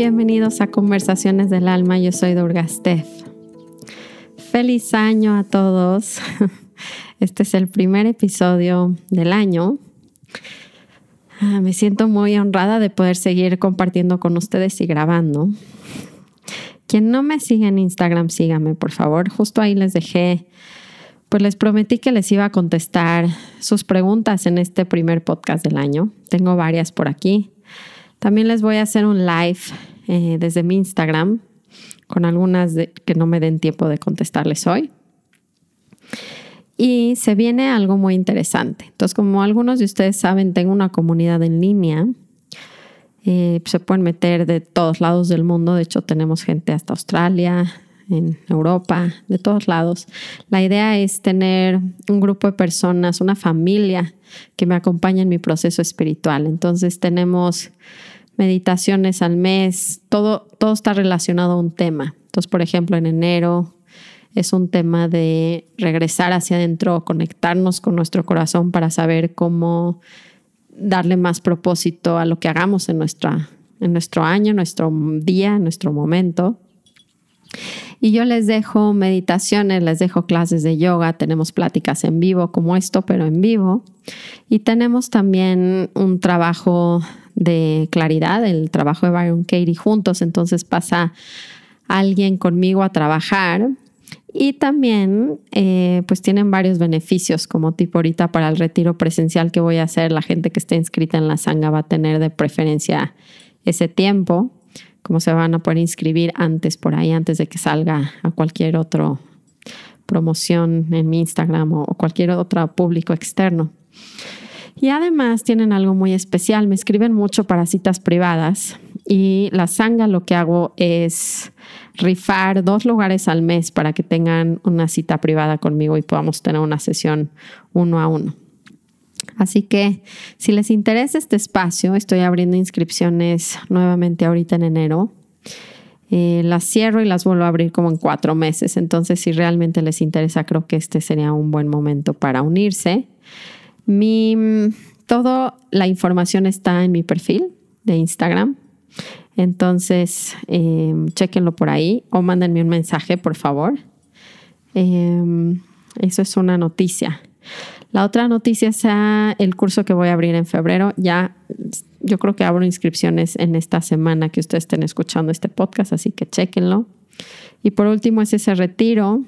bienvenidos a Conversaciones del Alma. Yo soy Durgastef. Feliz año a todos. Este es el primer episodio del año. Ah, me siento muy honrada de poder seguir compartiendo con ustedes y grabando. Quien no me sigue en Instagram, sígame, por favor. Justo ahí les dejé, pues les prometí que les iba a contestar sus preguntas en este primer podcast del año. Tengo varias por aquí. También les voy a hacer un live eh, desde mi Instagram con algunas que no me den tiempo de contestarles hoy. Y se viene algo muy interesante. Entonces, como algunos de ustedes saben, tengo una comunidad en línea. Eh, se pueden meter de todos lados del mundo. De hecho, tenemos gente hasta Australia, en Europa, de todos lados. La idea es tener un grupo de personas, una familia que me acompaña en mi proceso espiritual. Entonces tenemos meditaciones al mes, todo, todo está relacionado a un tema. Entonces, por ejemplo, en enero es un tema de regresar hacia adentro, conectarnos con nuestro corazón para saber cómo darle más propósito a lo que hagamos en, nuestra, en nuestro año, nuestro día, nuestro momento. Y yo les dejo meditaciones, les dejo clases de yoga, tenemos pláticas en vivo como esto, pero en vivo. Y tenemos también un trabajo de claridad, el trabajo de Byron Katie juntos, entonces pasa alguien conmigo a trabajar y también eh, pues tienen varios beneficios como tipo ahorita para el retiro presencial que voy a hacer, la gente que esté inscrita en la sanga va a tener de preferencia ese tiempo, como se van a poder inscribir antes por ahí, antes de que salga a cualquier otro promoción en mi Instagram o cualquier otro público externo. Y además tienen algo muy especial, me escriben mucho para citas privadas y la sanga lo que hago es rifar dos lugares al mes para que tengan una cita privada conmigo y podamos tener una sesión uno a uno. Así que si les interesa este espacio, estoy abriendo inscripciones nuevamente ahorita en enero. Eh, las cierro y las vuelvo a abrir como en cuatro meses. Entonces, si realmente les interesa, creo que este sería un buen momento para unirse. Mi, toda la información está en mi perfil de Instagram. Entonces, eh, chequenlo por ahí o mándenme un mensaje, por favor. Em, eso es una noticia. La otra noticia sea el curso que voy a abrir en febrero. Ya, yo creo que abro inscripciones en esta semana que ustedes estén escuchando este podcast, así que chequenlo. Y por último es ese retiro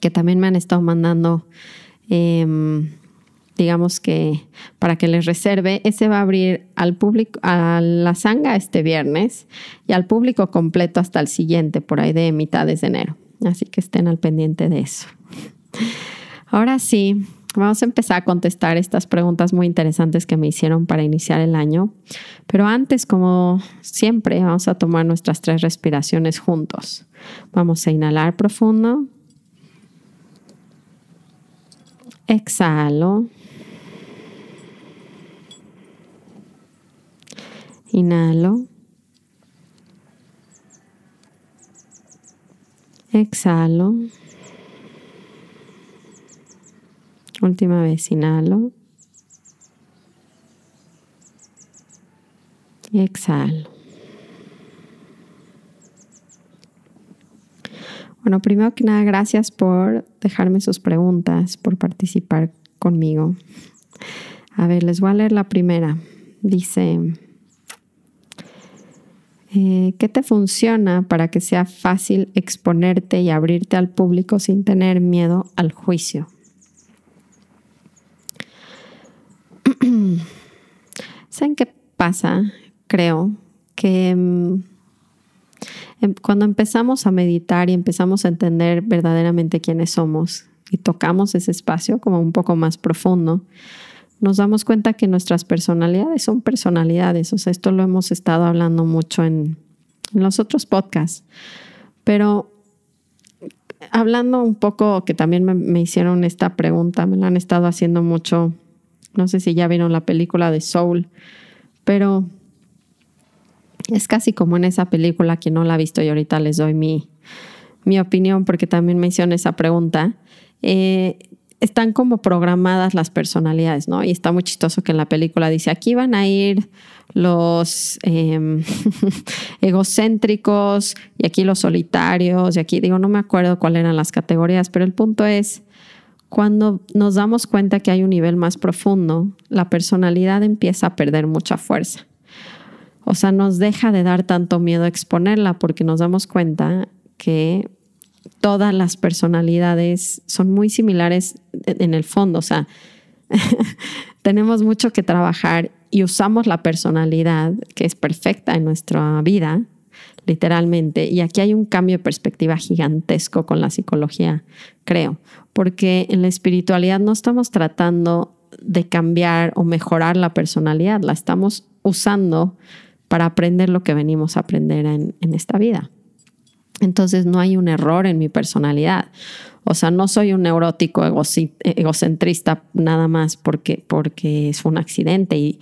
que también me han estado mandando em, digamos que para que les reserve, ese va a abrir al público, a la sanga este viernes y al público completo hasta el siguiente, por ahí de mitades de enero. Así que estén al pendiente de eso. Ahora sí, vamos a empezar a contestar estas preguntas muy interesantes que me hicieron para iniciar el año. Pero antes, como siempre, vamos a tomar nuestras tres respiraciones juntos. Vamos a inhalar profundo. Exhalo. Inhalo. Exhalo. Última vez, inhalo. Exhalo. Bueno, primero que nada, gracias por dejarme sus preguntas, por participar conmigo. A ver, les voy a leer la primera. Dice, eh, ¿Qué te funciona para que sea fácil exponerte y abrirte al público sin tener miedo al juicio? ¿Saben qué pasa? Creo que mm, em, cuando empezamos a meditar y empezamos a entender verdaderamente quiénes somos y tocamos ese espacio como un poco más profundo, nos damos cuenta que nuestras personalidades son personalidades. O sea, esto lo hemos estado hablando mucho en, los otros podcasts. Pero hablando un poco, que también me, hicieron esta pregunta, me la han estado haciendo mucho. No sé si ya vieron la película de Soul, pero es casi como en esa película, que no la ha visto y ahorita les doy mi, mi opinión porque también me hicieron esa pregunta. Eh, están como programadas las personalidades, ¿no? Y está muy chistoso que en la película dice, aquí van a ir los em, egocéntricos y aquí los solitarios y aquí digo, no me acuerdo cuáles eran las categorías, pero el punto es, cuando nos damos cuenta que hay un nivel más profundo, la personalidad empieza a perder mucha fuerza. O sea, nos deja de dar tanto miedo exponerla porque nos damos cuenta que todas las personalidades son muy similares en el fondo. O sea, tenemos mucho que trabajar y usamos la personalidad que es perfecta en nuestra vida, literalmente. Y aquí hay un cambio de perspectiva gigantesco con la psicología, creo, porque en la espiritualidad no estamos tratando de cambiar o mejorar la personalidad, la estamos usando para aprender lo que venimos a aprender en, esta vida. Entonces no hay un error en mi personalidad. O sea, no soy un neurótico egocentrista nada más porque, porque es un accidente y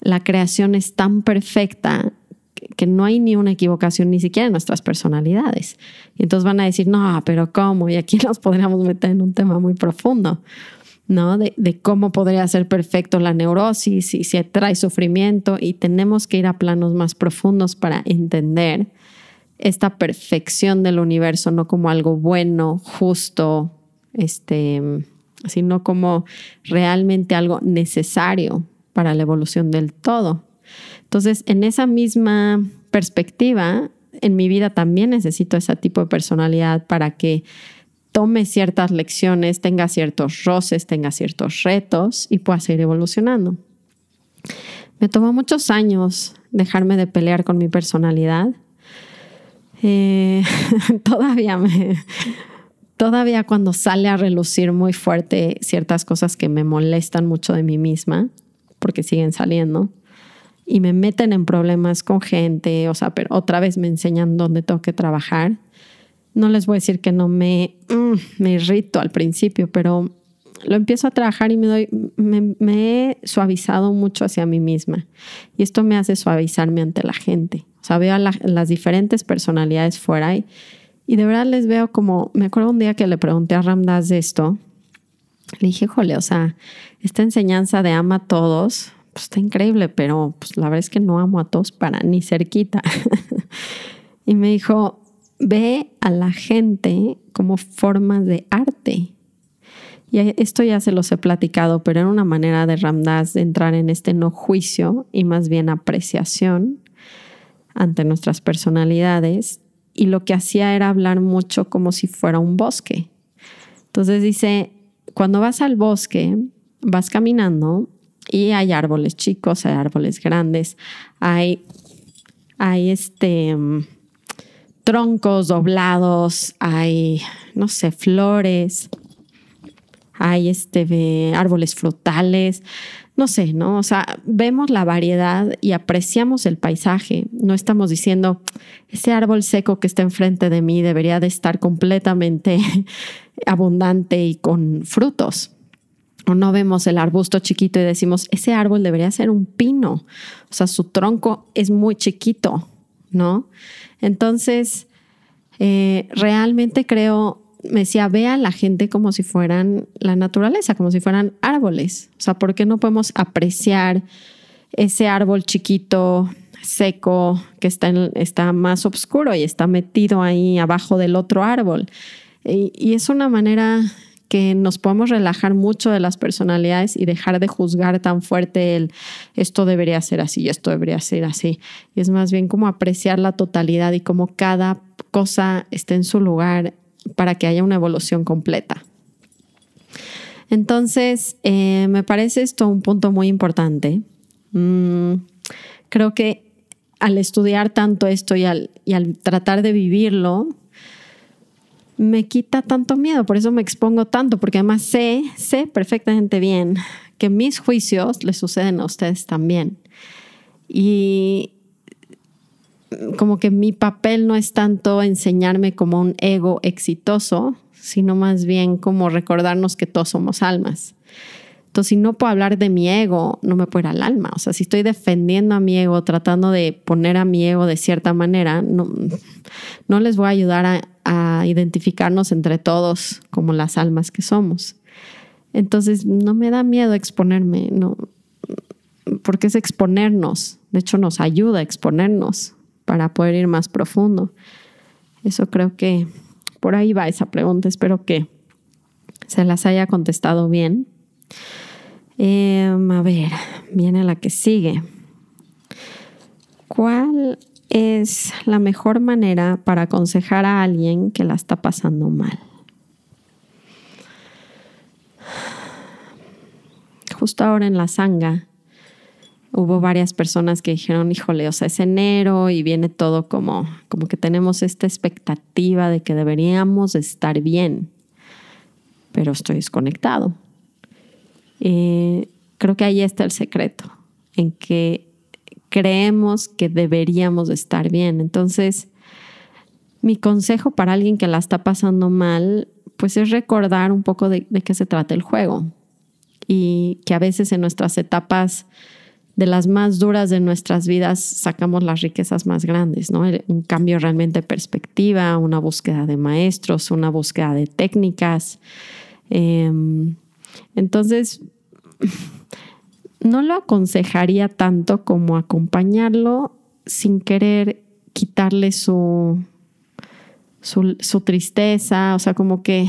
la creación es tan perfecta que no hay ni una equivocación ni siquiera en nuestras personalidades. Y entonces van a decir, no, pero ¿cómo? Y aquí nos podríamos meter en un tema muy profundo. ¿no? De, cómo podría ser perfecto la neurosis y si trae sufrimiento y tenemos que ir a planos más profundos para entender esta perfección del universo, no como algo bueno, justo, este, sino como realmente algo necesario para la evolución del todo. Entonces, en esa misma perspectiva, en mi vida también necesito ese tipo de personalidad para que tome ciertas lecciones, tenga ciertos roces, tenga ciertos retos y pueda seguir evolucionando. Me tomó muchos años dejarme de pelear con mi personalidad. Eh, todavía me, todavía cuando sale a relucir muy fuerte ciertas cosas que me molestan mucho de mí misma, porque siguen saliendo, y me meten en problemas con gente, o sea, otra vez me enseñan dónde tengo que trabajar no les voy a decir que no me, mm, me irrito al principio, pero lo empiezo a trabajar y me doy, me, he suavizado mucho hacia mí misma. Y esto me hace suavizarme ante la gente. O sea, veo las diferentes personalidades fuera y, y, de verdad les veo como, me acuerdo un día que le pregunté a Ramdas esto, le dije, jole, o sea, esta enseñanza de ama a todos, pues está increíble, pero pues la verdad es que no amo a todos para ni cerquita. y me dijo, ve a la gente como formas de arte. Y esto ya se los he platicado, pero era una manera de Ramdas de entrar en este no juicio y más bien apreciación ante nuestras personalidades. Y lo que hacía era hablar mucho como si fuera un bosque. Entonces dice, cuando vas al bosque, vas caminando y hay árboles chicos, hay árboles grandes, hay, hay este troncos doblados, hay, no sé, flores, hay este, árboles frutales, no sé, ¿no? O sea, vemos la variedad y apreciamos el paisaje. No estamos diciendo, ese árbol seco que está enfrente de mí debería de estar completamente abundante y con frutos. O no vemos el arbusto chiquito y decimos, ese árbol debería ser un pino. O sea, su tronco es muy chiquito, ¿no? Entonces, eh, realmente creo, me decía, ve a la gente como si fueran la naturaleza, como si fueran árboles. O sea, ¿por qué no podemos apreciar ese árbol chiquito, seco, que está, está más oscuro y está metido ahí abajo del otro árbol? y es una manera que nos podemos relajar mucho de las personalidades y dejar de juzgar tan fuerte el esto debería ser así y esto debería ser así. Y es más bien como apreciar la totalidad y cómo cada cosa esté en su lugar para que haya una evolución completa. Entonces, eh, me parece esto un punto muy importante. Mm, creo que al estudiar tanto esto y al, y al tratar de vivirlo, me quita tanto miedo, por eso me expongo tanto, porque además sé, sé perfectamente bien que mis juicios les suceden a ustedes también. Y como que mi papel no es tanto enseñarme como un ego exitoso, sino más bien como recordarnos que todos somos almas. Entonces, si no puedo hablar de mi ego, no me puedo ir al alma. O sea, si estoy defendiendo a mi ego, tratando de poner a mi ego de cierta manera, no, no les voy a ayudar a, a identificarnos entre todos como las almas que somos. Entonces, no me da miedo exponerme, no, porque es exponernos. De hecho, nos ayuda a exponernos para poder ir más profundo. Eso creo que por ahí va esa pregunta. Espero que se las haya contestado bien. Em, a ver, viene la que sigue. ¿Cuál es la mejor manera para aconsejar a alguien que la está pasando mal? Justo ahora en la sanga hubo varias personas que dijeron, híjole, o sea, es enero y viene todo como, como que tenemos esta expectativa de que deberíamos estar bien, pero estoy desconectado. Eh, creo que ahí está el secreto, en que creemos que deberíamos estar bien. Entonces, mi consejo para alguien que la está pasando mal, pues es recordar un poco de, de qué se trata el juego y que a veces en nuestras etapas de las más duras de nuestras vidas sacamos las riquezas más grandes, ¿no? Un cambio realmente de perspectiva, una búsqueda de maestros, una búsqueda de técnicas. Em, entonces, no lo aconsejaría tanto como acompañarlo sin querer quitarle su, su, su tristeza, o sea, como que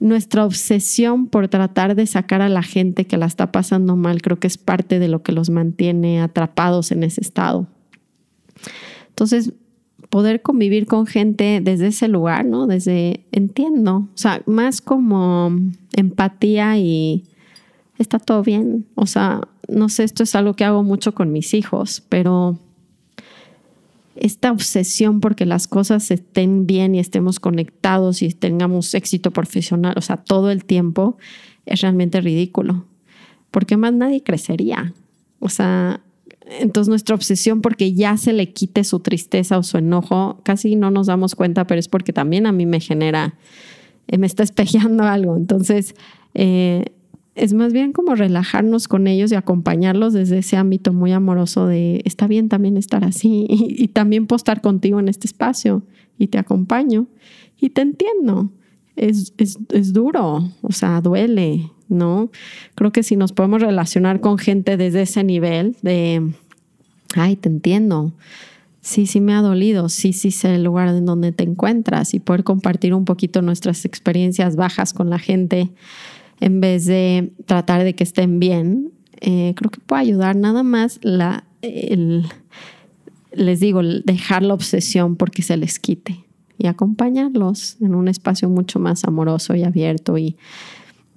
nuestra obsesión por tratar de sacar a la gente que la está pasando mal creo que es parte de lo que los mantiene atrapados en ese estado. Entonces, poder convivir con gente desde ese lugar, ¿no? Desde, entiendo, o sea, más como empatía y está todo bien. O sea, no sé, esto es algo que hago mucho con mis hijos, pero esta obsesión porque las cosas estén bien y estemos conectados y tengamos éxito profesional, o sea, todo el tiempo, es realmente ridículo. Porque más nadie crecería. O sea, entonces nuestra obsesión porque ya se le quite su tristeza o su enojo, casi no nos damos cuenta, pero es porque también a mí me genera, eh, me está espejeando algo. Entonces, eh, es más bien como relajarnos con ellos y acompañarlos desde ese ámbito muy amoroso de está bien también estar así y, también puedo estar contigo en este espacio y te acompaño y te entiendo. Es, es, es, duro, o sea, duele, ¿no? Creo que si nos podemos relacionar con gente desde ese nivel de, ay, te entiendo, sí, sí me ha dolido, sí, sí sé el lugar en donde te encuentras y poder compartir un poquito nuestras experiencias bajas con la gente en vez de tratar de que estén bien, eh, creo que puede ayudar nada más la, les digo, dejar la obsesión porque se les quite y acompañarlos en un espacio mucho más amoroso y abierto y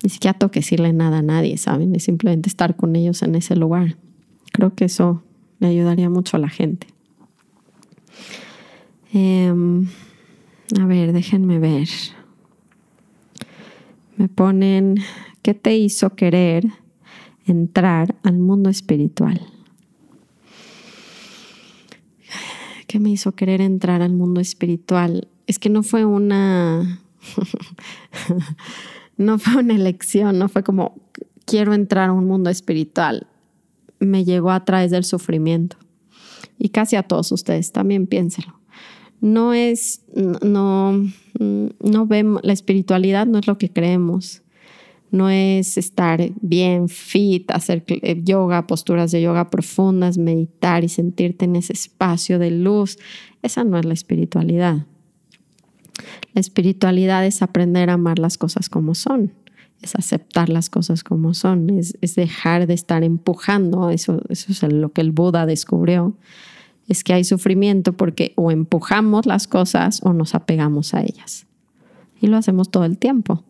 ni siquiera tengo que decirle nada a nadie, ¿saben? Es simplemente estar con ellos en ese lugar. Creo que eso le ayudaría mucho a la gente. Em, a ver, déjenme ver. Me ponen, ¿qué te hizo querer entrar al mundo espiritual? ¿Qué me hizo querer entrar al mundo espiritual? Es que no fue una, no fue una elección, no fue como, quiero entrar a un mundo espiritual. Me llegó a través del sufrimiento. Y casi a todos ustedes también piénselo no es, no, no vemos, la espiritualidad no es lo que creemos. No es estar bien, fit, hacer yoga, posturas de yoga profundas, meditar y sentirte en ese espacio de luz. Esa no es la espiritualidad. La espiritualidad es aprender a amar las cosas como son, es aceptar las cosas como son, es, dejar de estar empujando, eso, eso es lo que el Buda descubrió, es que hay sufrimiento porque o empujamos las cosas o nos apegamos a ellas. Y lo hacemos todo el tiempo.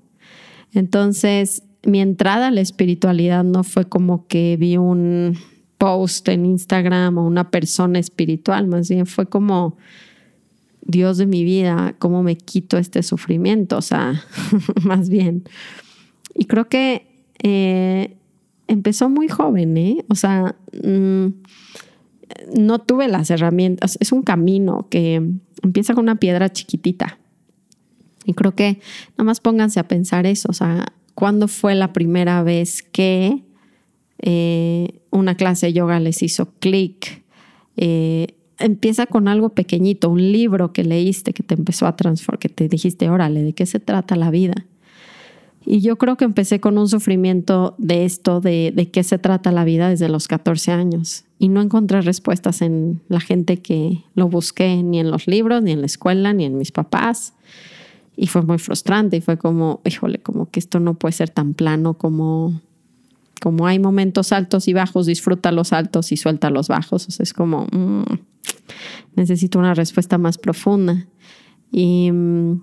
Entonces, mi entrada a la espiritualidad no fue como que vi un post en Instagram o una persona espiritual, más bien fue como Dios de mi vida, cómo me quito este sufrimiento, o sea, más bien. Y creo que eh, empezó muy joven, ¿eh? O sea, mm, no tuve las herramientas. Es un camino que empieza con una piedra chiquitita. Y creo que nada más pónganse a pensar eso. O sea, ¿cuándo fue la primera vez que eh, una clase de yoga les hizo clic? Eh, empieza con algo pequeñito, un libro que leíste que te empezó a transformar, que te dijiste, órale, ¿de qué se trata la vida? Y yo creo que empecé con un sufrimiento de esto, de, qué se trata la vida desde los 14 años. Y no encontré respuestas en la gente que lo busqué, ni en los libros, ni en la escuela, ni en mis papás. Y fue muy frustrante y fue como, híjole, como que esto no puede ser tan plano como, como hay momentos altos y bajos, disfruta los altos y suelta los bajos. O sea, es como, mm, necesito una respuesta más profunda. Mm,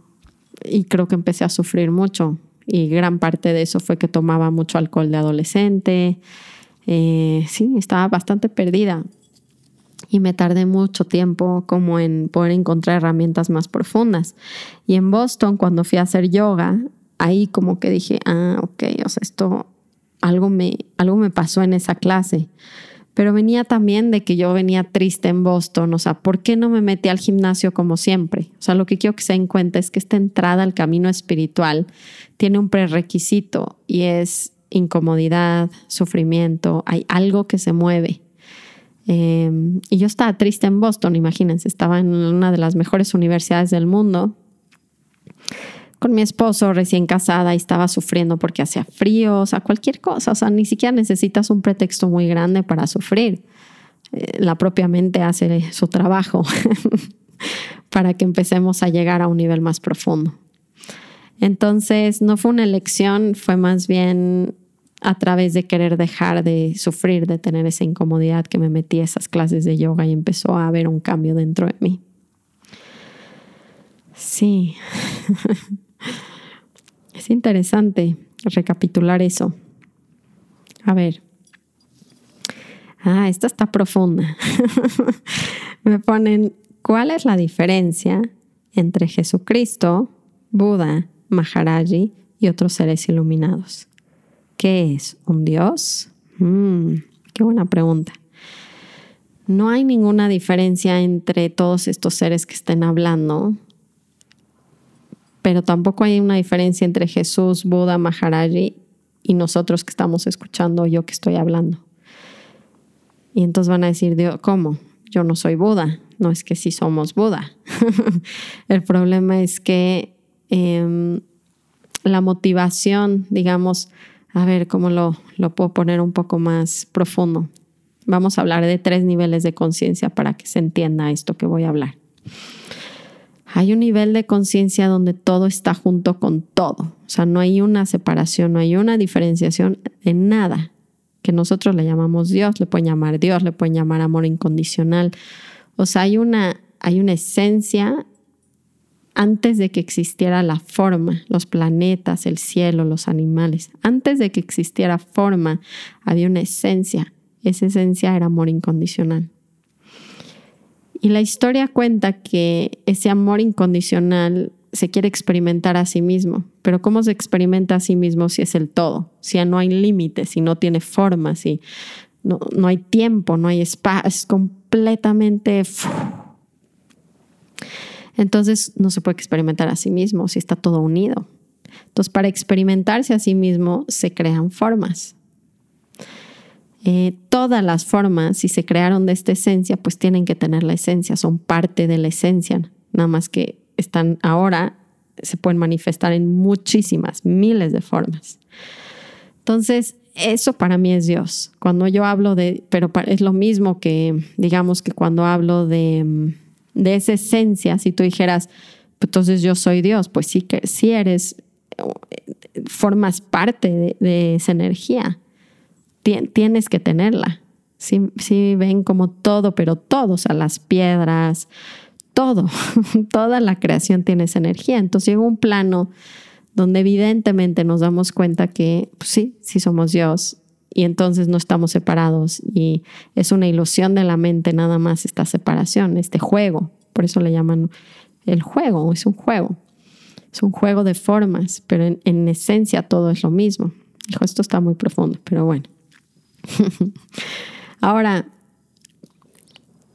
y creo que empecé a sufrir mucho y gran parte de eso fue que tomaba mucho alcohol de adolescente. Eh, sí, estaba bastante perdida y me tardé mucho tiempo como en poder encontrar herramientas más profundas. Y en Boston, cuando fui a hacer yoga, ahí como que dije, ah, ok, o sea, esto, algo me, algo me pasó en esa clase pero venía también de que yo venía triste en Boston, o sea, ¿por qué no me metí al gimnasio como siempre? O sea, lo que quiero que se den cuenta es que esta entrada al camino espiritual tiene un prerequisito y es incomodidad, sufrimiento, hay algo que se mueve. Em, y yo estaba triste en Boston, imagínense, estaba en una de las mejores universidades del mundo con mi esposo recién casada y estaba sufriendo porque hacía frío, o sea, cualquier cosa, o sea, ni siquiera necesitas un pretexto muy grande para sufrir. Eh, la propia mente hace su trabajo para que empecemos a llegar a un nivel más profundo. Entonces, no fue una elección, fue más bien a través de querer dejar de sufrir, de tener esa incomodidad que me metí a esas clases de yoga y empezó a haber un cambio dentro de mí. Sí. Es interesante recapitular eso. A ver. Ah, esta está profunda. Me ponen, ¿cuál es la diferencia entre Jesucristo, Buda, Maharaji y otros seres iluminados? ¿Qué es? ¿Un Dios? Mm, qué buena pregunta. No hay ninguna diferencia entre todos estos seres que estén hablando pero tampoco hay una diferencia entre Jesús, Buda, Maharaji y nosotros que estamos escuchando, yo que estoy hablando. Y entonces van a decir, ¿cómo? Yo no soy Buda. No es que sí somos Buda. El problema es que em, la motivación, digamos, a ver cómo lo, lo puedo poner un poco más profundo. Vamos a hablar de tres niveles de conciencia para que se entienda esto que voy a hablar. Hay un nivel de conciencia donde todo está junto con todo. O sea, no hay una separación, no hay una diferenciación en nada que nosotros le llamamos Dios, le pueden llamar Dios, le pueden llamar amor incondicional. O sea, hay una, hay una esencia antes de que existiera la forma, los planetas, el cielo, los animales. Antes de que existiera forma, había una esencia. Esa esencia era amor incondicional. Y la historia cuenta que ese amor incondicional se quiere experimentar a sí mismo, pero ¿cómo se experimenta a sí mismo si es el todo? Si no hay límites, si no tiene forma, si no, hay tiempo, no hay espacio, es completamente... Entonces no se puede experimentar a sí mismo si está todo unido. Entonces para experimentarse a sí mismo se crean formas. Eh, todas las formas, si se crearon de esta esencia, pues tienen que tener la esencia, son parte de la esencia, nada más que están ahora, se pueden manifestar en muchísimas, miles de formas. Entonces, eso para mí es Dios. Cuando yo hablo de, pero es lo mismo que, digamos que cuando hablo de, de esa esencia, si tú dijeras, pues entonces yo soy Dios, pues sí que sí eres, formas parte de esa energía tienes que tenerla. Sí, ven como todo, pero todo, o sea, las piedras, todo, toda la creación tiene esa energía. Entonces llega un plano donde evidentemente nos damos cuenta que pues sí, sí somos Dios y entonces no estamos separados y es una ilusión de la mente nada más esta separación, este juego. Por eso le llaman el juego, es un juego. Es un juego de formas, pero en, en esencia todo es lo mismo. Dijo, esto está muy profundo, pero bueno. Ahora,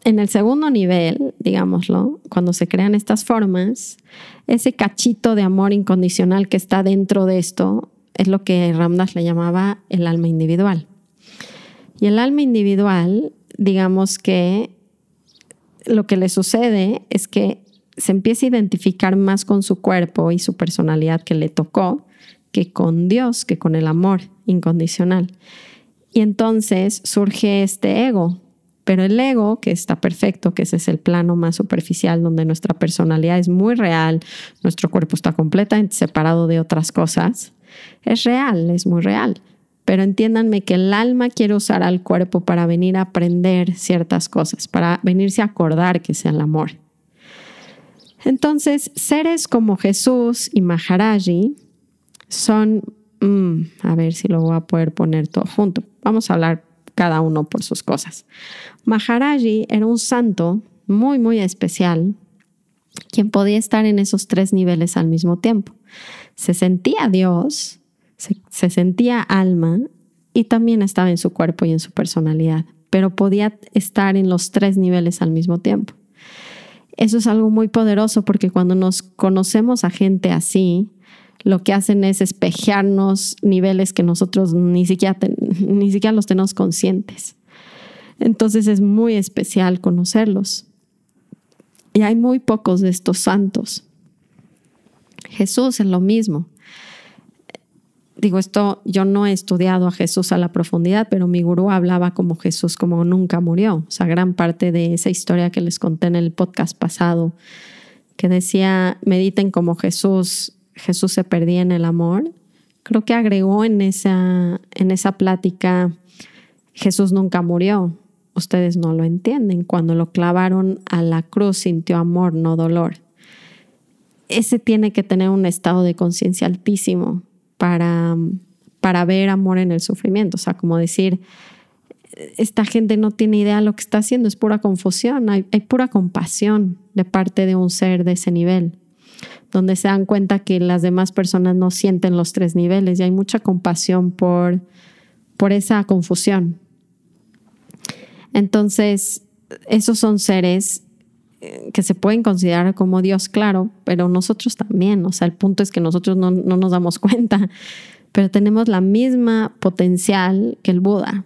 en el segundo nivel, digámoslo, cuando se crean estas formas, ese cachito de amor incondicional que está dentro de esto es lo que Ramdas le llamaba el alma individual. Y el alma individual, digamos que lo que le sucede es que se empieza a identificar más con su cuerpo y su personalidad que le tocó que con Dios, que con el amor incondicional. Y entonces surge este ego, pero el ego, que está perfecto, que ese es el plano más superficial donde nuestra personalidad es muy real, nuestro cuerpo está completamente separado de otras cosas, es real, es muy real. Pero entiéndanme que el alma quiere usar al cuerpo para venir a aprender ciertas cosas, para venirse a acordar que sea el amor. Entonces, seres como Jesús y Maharaji son, mm, a ver si lo voy a poder poner todo junto. Vamos a hablar cada uno por sus cosas. Maharaji era un santo muy, muy especial, quien podía estar en esos tres niveles al mismo tiempo. Se sentía Dios, se, sentía alma y también estaba en su cuerpo y en su personalidad, pero podía estar en los tres niveles al mismo tiempo. Eso es algo muy poderoso porque cuando nos conocemos a gente así, lo que hacen es espejearnos niveles que nosotros ni siquiera, ni siquiera los tenemos conscientes. Entonces es muy especial conocerlos. Y hay muy pocos de estos santos. Jesús es lo mismo. Digo, esto yo no he estudiado a Jesús a la profundidad, pero mi gurú hablaba como Jesús, como nunca murió. O sea, gran parte de esa historia que les conté en el podcast pasado, que decía, mediten como Jesús, Jesús se perdía en el amor, creo que agregó en esa, en esa plática, Jesús nunca murió. Ustedes no lo entienden. Cuando lo clavaron a la cruz sintió amor, no dolor. Ese tiene que tener un estado de conciencia altísimo para, para ver amor en el sufrimiento. O sea, como decir, esta gente no tiene idea de lo que está haciendo, es pura confusión, hay, hay pura compasión de parte de un ser de ese nivel donde se dan cuenta que las demás personas no sienten los tres niveles y hay mucha compasión por, por esa confusión. Entonces, esos son seres eh, que se pueden considerar como Dios, claro, pero nosotros también. O sea, el punto es que nosotros no, no nos damos cuenta, pero tenemos la misma potencial que el Buda.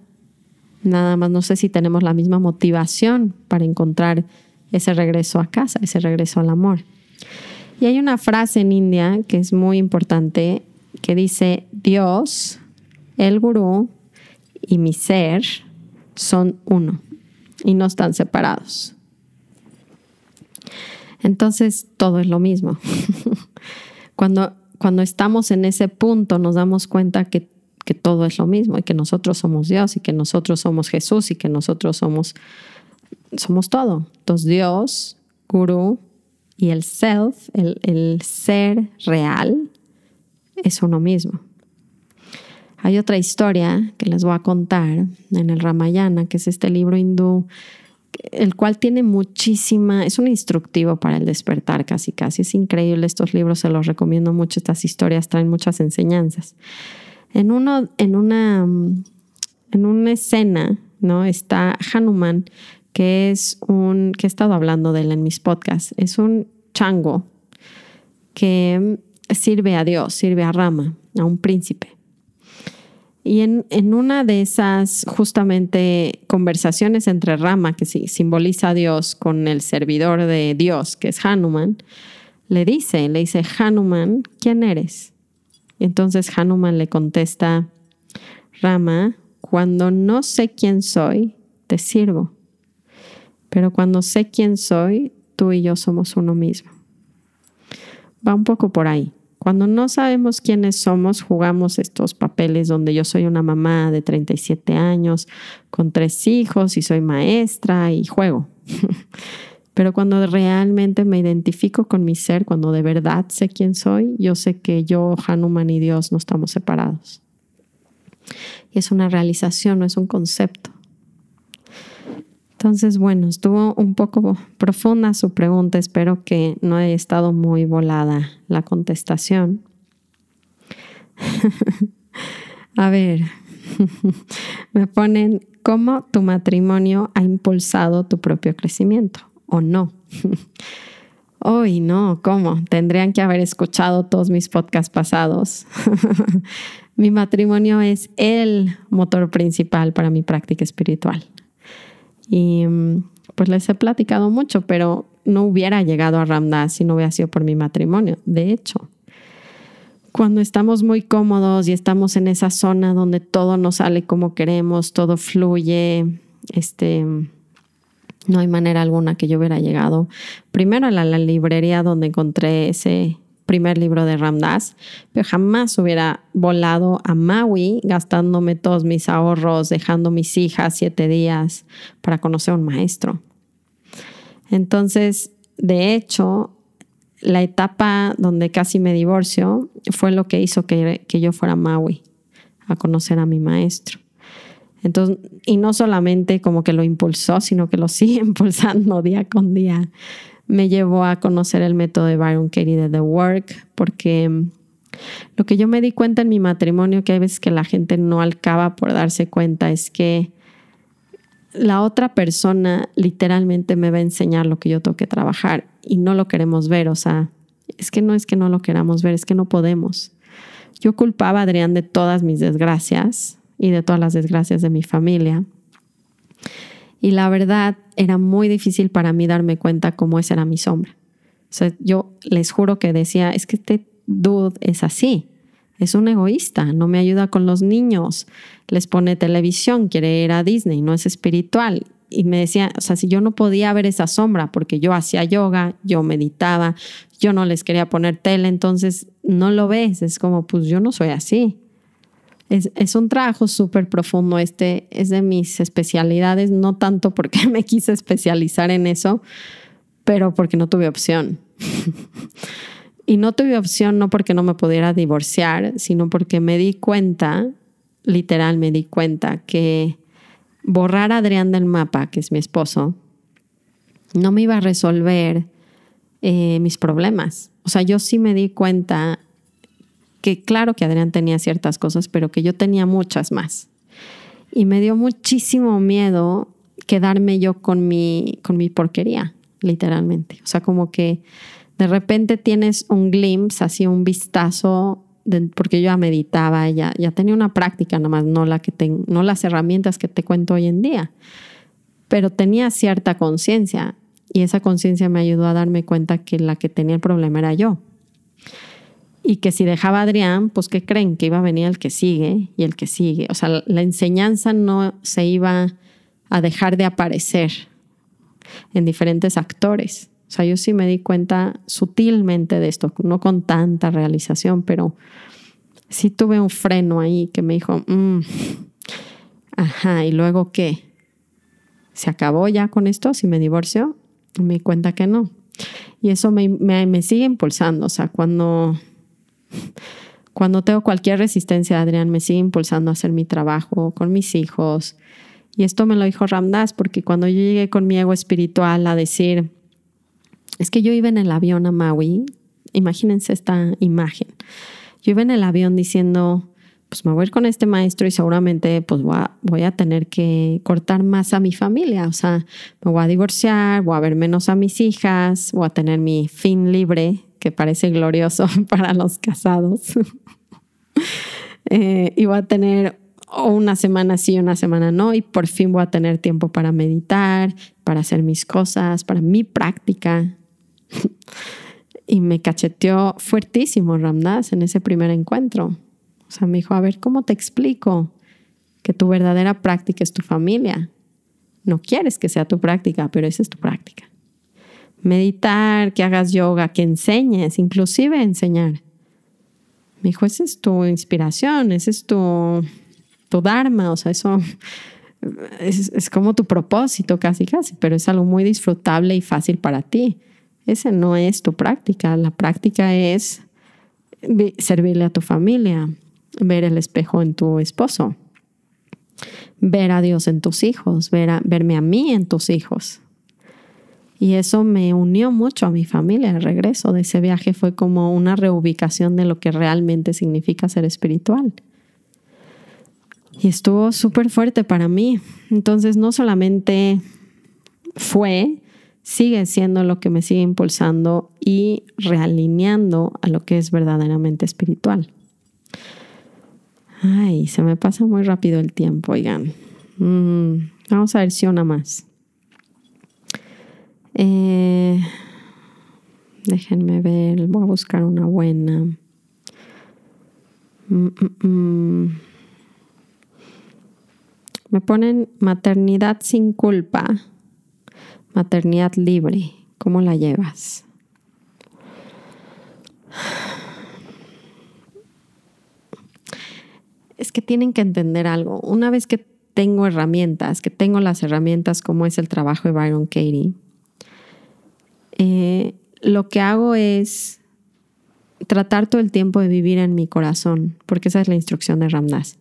Nada más no sé si tenemos la misma motivación para encontrar ese regreso a casa, ese regreso al amor. Y hay una frase en India que es muy importante que dice, Dios, el gurú y mi ser son uno y no están separados. Entonces todo es lo mismo. cuando, cuando estamos en ese punto nos damos cuenta que, que todo es lo mismo y que nosotros somos Dios y que nosotros somos Jesús y que nosotros somos, somos todo. Entonces Dios, gurú y el self, el, ser real, es uno mismo. Hay otra historia que les voy a contar en el Ramayana, que es este libro hindú, el cual tiene muchísima, es un instructivo para el despertar casi casi. Es increíble estos libros, se los recomiendo mucho, estas historias traen muchas enseñanzas. En, uno, en, una, en una escena, ¿no? Está Hanuman que es un, que he estado hablando de él en mis podcasts, es un chango que sirve a Dios, sirve a Rama, a un príncipe. Y en, en, una de esas justamente conversaciones entre Rama, que simboliza a Dios, con el servidor de Dios, que es Hanuman, le dice, le dice, Hanuman, ¿quién eres? Y entonces Hanuman le contesta, Rama, cuando no sé quién soy, te sirvo. Pero cuando sé quién soy, tú y yo somos uno mismo. Va un poco por ahí. Cuando no sabemos quiénes somos, jugamos estos papeles donde yo soy una mamá de 37 años, con tres hijos y soy maestra y juego. Pero cuando realmente me identifico con mi ser, cuando de verdad sé quién soy, yo sé que yo, Hanuman y Dios no estamos separados. Y es una realización, no es un concepto. Entonces, bueno, estuvo un poco profunda su pregunta. Espero que no haya estado muy volada la contestación. A ver, me ponen cómo tu matrimonio ha impulsado tu propio crecimiento o no. Hoy no, ¿cómo? Tendrían que haber escuchado todos mis podcasts pasados. mi matrimonio es el motor principal para mi práctica espiritual. Y pues les he platicado mucho, pero no hubiera llegado a Ramdas si no hubiera sido por mi matrimonio. De hecho, cuando estamos muy cómodos y estamos en esa zona donde todo nos sale como queremos, todo fluye, este, no hay manera alguna que yo hubiera llegado primero a la librería donde encontré ese primer libro de Ramdas, pero jamás hubiera volado a Maui gastándome todos mis ahorros, dejando mis hijas siete días para conocer a un maestro. Entonces, de hecho, la etapa donde casi me divorcio fue lo que hizo que, que yo fuera a Maui a conocer a mi maestro. Entonces, y no solamente como que lo impulsó, sino que lo sigue impulsando día con día. Me llevó a conocer el método de Byron Katie de The Work, porque mm, lo que yo me di cuenta en mi matrimonio, que hay veces que la gente no acaba por darse cuenta, es que la otra persona literalmente me va a enseñar lo que yo tengo que trabajar y no lo queremos ver. O sea, es que no es que no lo queramos ver, es que no podemos. Yo culpaba a Adrián de todas mis desgracias y de todas las desgracias de mi familia. Y la verdad era muy difícil para mí darme cuenta cómo esa era mi sombra. O sea, yo les juro que decía, es que este dude es así. Es un egoísta, no me ayuda con los niños, les pone televisión, quiere ir a Disney, no es espiritual. Y me decía, o sea, si yo no podía ver esa sombra porque yo hacía yoga, yo meditaba, yo no les quería poner tele, entonces no lo ves, es como, pues yo no soy así. Es, un trabajo súper profundo, este es de mis especialidades, no tanto porque me quise especializar en eso, pero porque no tuve opción. Y no tuve opción no porque no me pudiera divorciar, sino porque me di cuenta, literal me di cuenta, que borrar a Adrián del mapa, que es mi esposo, no me iba a resolver eh, mis problemas. O sea, yo sí me di cuenta que claro que Adrián tenía ciertas cosas, pero que yo tenía muchas más. Y me dio muchísimo miedo quedarme yo con mi, con mi porquería, literalmente. O sea, como que de repente tienes un glimpse, así un vistazo, porque yo ya meditaba, ya, ya tenía una práctica nomás, no, la que no las herramientas que te cuento hoy en día, pero tenía cierta conciencia y esa conciencia me ayudó a darme cuenta que la que tenía el problema era yo. Y que si dejaba a Adrián, pues ¿qué creen? Que iba a venir el que sigue y el que sigue. O sea, la enseñanza no se iba a dejar de aparecer en diferentes actores o sea, yo sí me di cuenta sutilmente de esto, no con tanta realización, pero sí tuve un freno ahí que me dijo, mm, ajá, ¿y luego qué? ¿Se acabó ya con esto? ¿Si me divorcio? me di cuenta que no. Y eso me, me, sigue impulsando. O sea, cuando, cuando tengo cualquier resistencia, Adrián, me sigue impulsando a hacer mi trabajo con mis hijos. Y esto me lo dijo Ramdas, porque cuando yo llegué con mi ego espiritual a decir, es que yo iba en el avión a Maui, imagínense esta imagen. Yo iba en el avión diciendo, pues me voy a ir con este maestro y seguramente pues voy a, voy a, tener que cortar más a mi familia, o sea, me voy a divorciar, voy a ver menos a mis hijas, voy a tener mi fin libre, que parece glorioso para los casados, eh, y voy a tener una semana sí, una semana no, y por fin voy a tener tiempo para meditar, para hacer mis cosas, para mi práctica, y me cacheteó fuertísimo Ramdas en ese primer encuentro. O sea, me dijo, a ver, ¿cómo te explico que tu verdadera práctica es tu familia? No quieres que sea tu práctica, pero esa es tu práctica. Meditar, que hagas yoga, que enseñes, inclusive enseñar. Me dijo, esa es tu inspiración, ese es tu, tu dharma, o sea, eso es, es como tu propósito casi, casi, pero es algo muy disfrutable y fácil para ti. Esa no es tu práctica. La práctica es servirle a tu familia, ver el espejo en tu esposo, ver a Dios en tus hijos, ver verme a mí en tus hijos. Y eso me unió mucho a mi familia. El regreso de ese viaje fue como una reubicación de lo que realmente significa ser espiritual. Y estuvo súper fuerte para mí. Entonces no solamente fue sigue siendo lo que me sigue impulsando y realineando a lo que es verdaderamente espiritual. Ay, se me pasa muy rápido el tiempo, oigan. Mm, vamos a ver si una más. Eh, déjenme ver, voy a buscar una buena. Mm, mm, mm. Me ponen maternidad sin culpa, maternidad libre. ¿Cómo la llevas? Es que tienen que entender algo. Una vez que tengo herramientas, que tengo las herramientas como es el trabajo de Byron Katie, eh, lo que hago es tratar todo el tiempo de vivir en mi corazón, porque esa es la instrucción de Ramdas.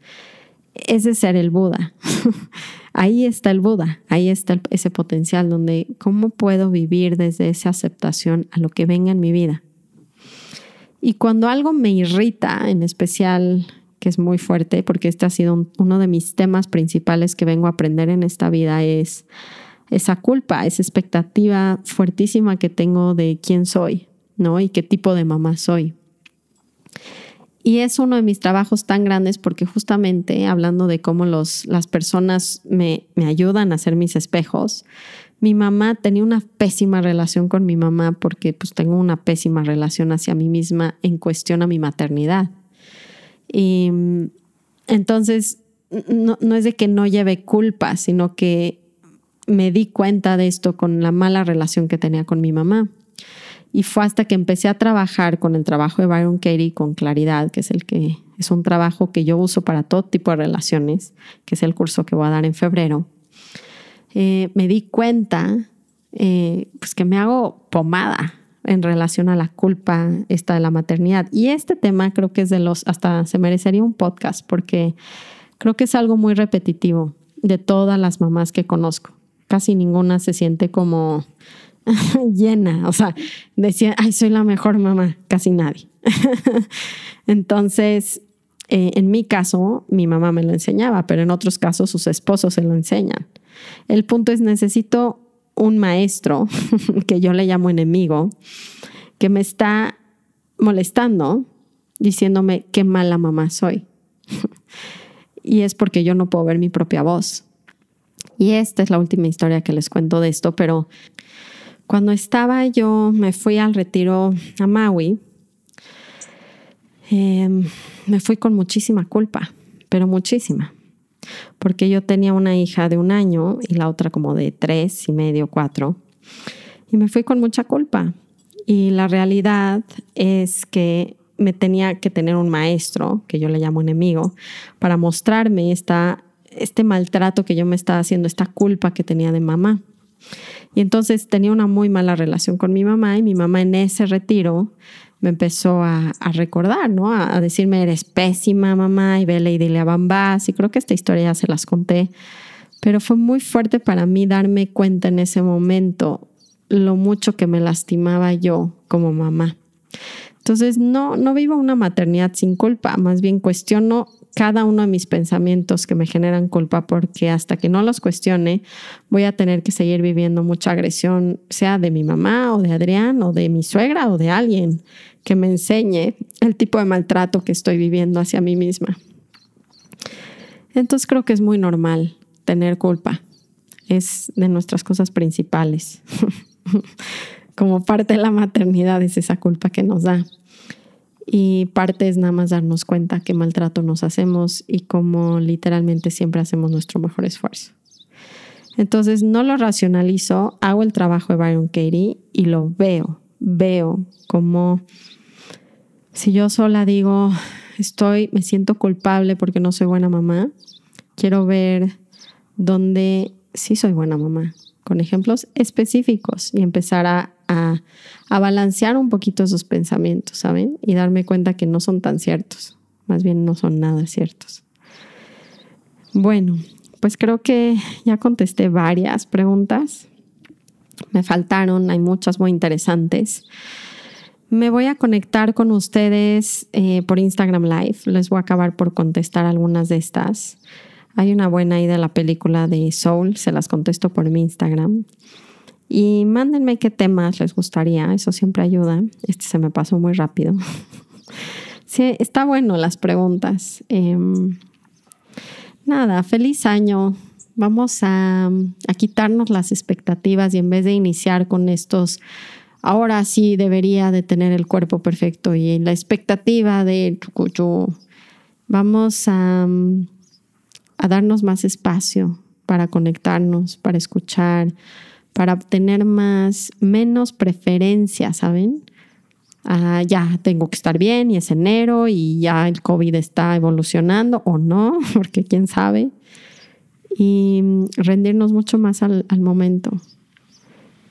Ese es ser el Buda. ahí está el Buda, ahí está ese potencial donde cómo puedo vivir desde esa aceptación a lo que venga en mi vida. Y cuando algo me irrita, en especial, que es muy fuerte, porque este ha sido uno de mis temas principales que vengo a aprender en esta vida, es esa culpa, esa expectativa fuertísima que tengo de quién soy, ¿no? Y qué tipo de mamá soy. Y es uno de mis trabajos tan grandes porque justamente hablando de cómo los, las personas me, me ayudan a ser mis espejos, mi mamá tenía una pésima relación con mi mamá porque pues tengo una pésima relación hacia mí misma en cuestión a mi maternidad. Y entonces no, no es de que no lleve culpa, sino que me di cuenta de esto con la mala relación que tenía con mi mamá. Y fue hasta que empecé a trabajar con el trabajo de Byron Katie con claridad, que es el que es un trabajo que yo uso para todo tipo de relaciones, que es el curso que voy a dar en febrero. Eh, me di cuenta eh, pues que me hago pomada en relación a la culpa esta de la maternidad. Y este tema creo que es de los, hasta se merecería un podcast porque creo que es algo muy repetitivo de todas las mamás que conozco casi ninguna se siente como llena, o sea, decía, ay, soy la mejor mamá, casi nadie. Entonces, eh, en mi caso, mi mamá me lo enseñaba, pero en otros casos sus esposos se lo enseñan. El punto es, necesito un maestro, que yo le llamo enemigo, que me está molestando, diciéndome qué mala mamá soy. y es porque yo no puedo ver mi propia voz. Y esta es la última historia que les cuento de esto, pero cuando estaba yo, me fui al retiro a Maui, em, me fui con muchísima culpa, pero muchísima, porque yo tenía una hija de un año y la otra como de tres y medio, cuatro, y me fui con mucha culpa. Y la realidad es que me tenía que tener un maestro, que yo le llamo enemigo, para mostrarme esta este maltrato que yo me estaba haciendo, esta culpa que tenía de mamá. Y entonces tenía una muy mala relación con mi mamá y mi mamá en ese retiro me empezó a, recordar, ¿no? A, decirme, eres pésima mamá y vele y dile a Bambás. Y creo que esta historia ya se las conté. Pero fue muy fuerte para mí darme cuenta en ese momento lo mucho que me lastimaba yo como mamá. Entonces, no, no vivo una maternidad sin culpa, más bien cuestiono cada uno de mis pensamientos que me generan culpa porque hasta que no los cuestione voy a tener que seguir viviendo mucha agresión, sea de mi mamá o de Adrián o de mi suegra o de alguien que me enseñe el tipo de maltrato que estoy viviendo hacia mí misma. Entonces creo que es muy normal tener culpa. Es de nuestras cosas principales. Como parte de la maternidad es esa culpa que nos da. Y parte es nada más darnos cuenta qué maltrato nos hacemos y cómo literalmente siempre hacemos nuestro mejor esfuerzo. Entonces no lo racionalizo, hago el trabajo de Byron Katie y lo veo, veo como si yo sola digo, estoy, me siento culpable porque no soy buena mamá, quiero ver dónde sí soy buena mamá, con ejemplos específicos y empezar a a, balancear un poquito esos pensamientos, ¿saben? Y darme cuenta que no son tan ciertos, más bien no son nada ciertos. Bueno, pues creo que ya contesté varias preguntas. Me faltaron, hay muchas muy interesantes. Me voy a conectar con ustedes eh, por Instagram Live. Les voy a acabar por contestar algunas de estas. Hay una buena idea de la película de Soul, se las contesto por mi Instagram. Y mándenme qué temas les gustaría, eso siempre ayuda. Este se me pasó muy rápido. sí, está bueno las preguntas. Em, nada, feliz año. Vamos a, quitarnos las expectativas y en vez de iniciar con estos, ahora sí debería de tener el cuerpo perfecto y la expectativa de Vamos a, a darnos más espacio para conectarnos, para escuchar, para obtener más, menos preferencia, ¿saben? Ah, ya tengo que estar bien y es enero y ya el COVID está evolucionando o no, porque quién sabe. Y rendirnos mucho más al, momento.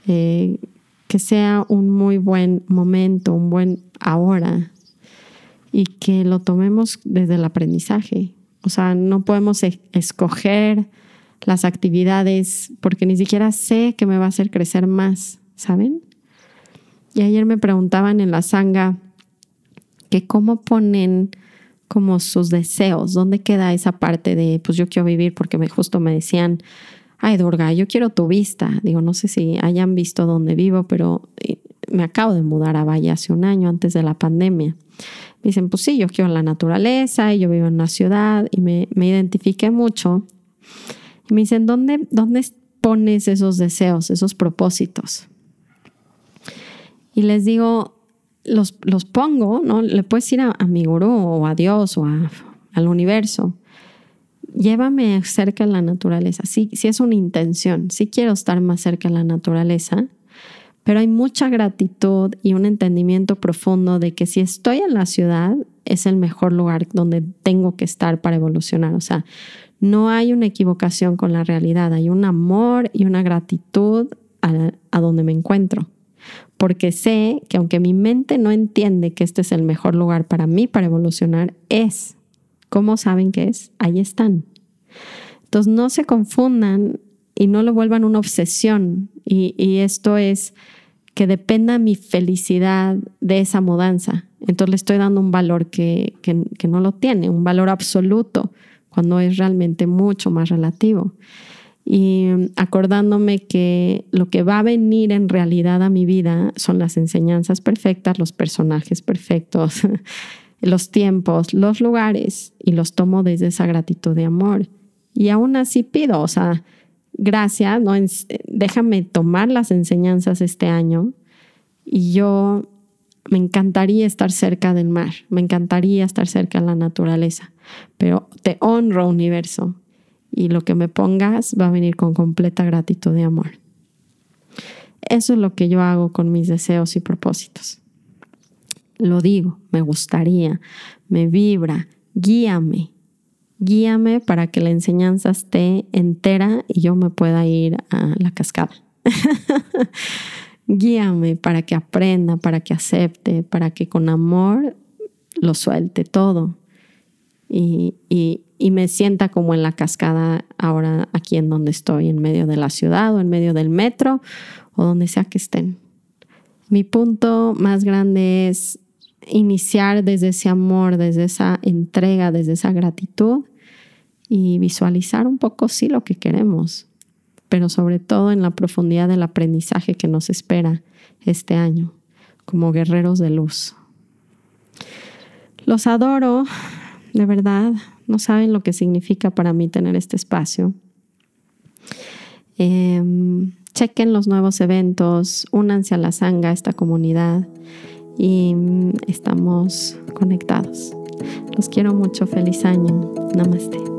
Eh, que sea un muy buen momento, un buen ahora y que lo tomemos desde el aprendizaje. O sea, no podemos escoger las actividades porque ni siquiera sé que me va a hacer crecer más, ¿saben? Y ayer me preguntaban en la sanga que cómo ponen como sus deseos, dónde queda esa parte de, pues yo quiero vivir, porque me, justo me decían, ay Durga, yo quiero tu vista. Digo, no sé si hayan visto dónde vivo, pero eh, me acabo de mudar a Valle hace un año antes de la pandemia. Me dicen, pues sí, yo quiero la naturaleza y yo vivo en una ciudad y me, me identifiqué mucho. Y me dicen, ¿dónde, ¿dónde pones esos deseos, esos propósitos? y les digo, los, los pongo, ¿no? Le puedes ir a, mi gurú o a Dios o al universo. Llévame cerca de la naturaleza. Sí, sí es una intención, sí quiero estar más cerca de la naturaleza, pero hay mucha gratitud y un entendimiento profundo de que si estoy en la ciudad es el mejor lugar donde tengo que estar para evolucionar. O sea, no hay una equivocación con la realidad, hay un amor y una gratitud a, donde me encuentro porque sé que aunque mi mente no entiende que este es el mejor lugar para mí para evolucionar, es. ¿Cómo saben que es? Ahí están. Entonces no se confundan y no lo vuelvan una obsesión. Y, esto es que dependa mi felicidad de esa mudanza. Entonces le estoy dando un valor que no lo tiene, un valor absoluto, cuando es realmente mucho más relativo y acordándome que lo que va a venir en realidad a mi vida son las enseñanzas perfectas, los personajes perfectos, los tiempos, los lugares y los tomo desde esa gratitud de amor. Y aún así pido, o sea, gracias, ¿no? déjame tomar las enseñanzas este año y yo me encantaría estar cerca del mar, me encantaría estar cerca de la naturaleza, pero te honro universo, y lo que me pongas va a venir con completa gratitud y amor. Eso es lo que yo hago con mis deseos y propósitos. Lo digo, me gustaría, me vibra, guíame, guíame para que la enseñanza esté entera y yo me pueda ir a la cascada. guíame para que aprenda, para que acepte, para que con amor lo suelte todo y, y me sienta como en la cascada ahora aquí en donde estoy, en medio de la ciudad o en medio del metro o donde sea que estén. Mi punto más grande es iniciar desde ese amor, desde esa entrega, desde esa gratitud y visualizar un poco sí lo que queremos, pero sobre todo en la profundidad del aprendizaje que nos espera este año como guerreros de luz. Los adoro, de verdad, no saben lo que significa para mí tener este espacio. Em, chequen los nuevos eventos, únanse a la sanga, a esta comunidad y mm, estamos conectados. Los quiero mucho, feliz año. Namaste.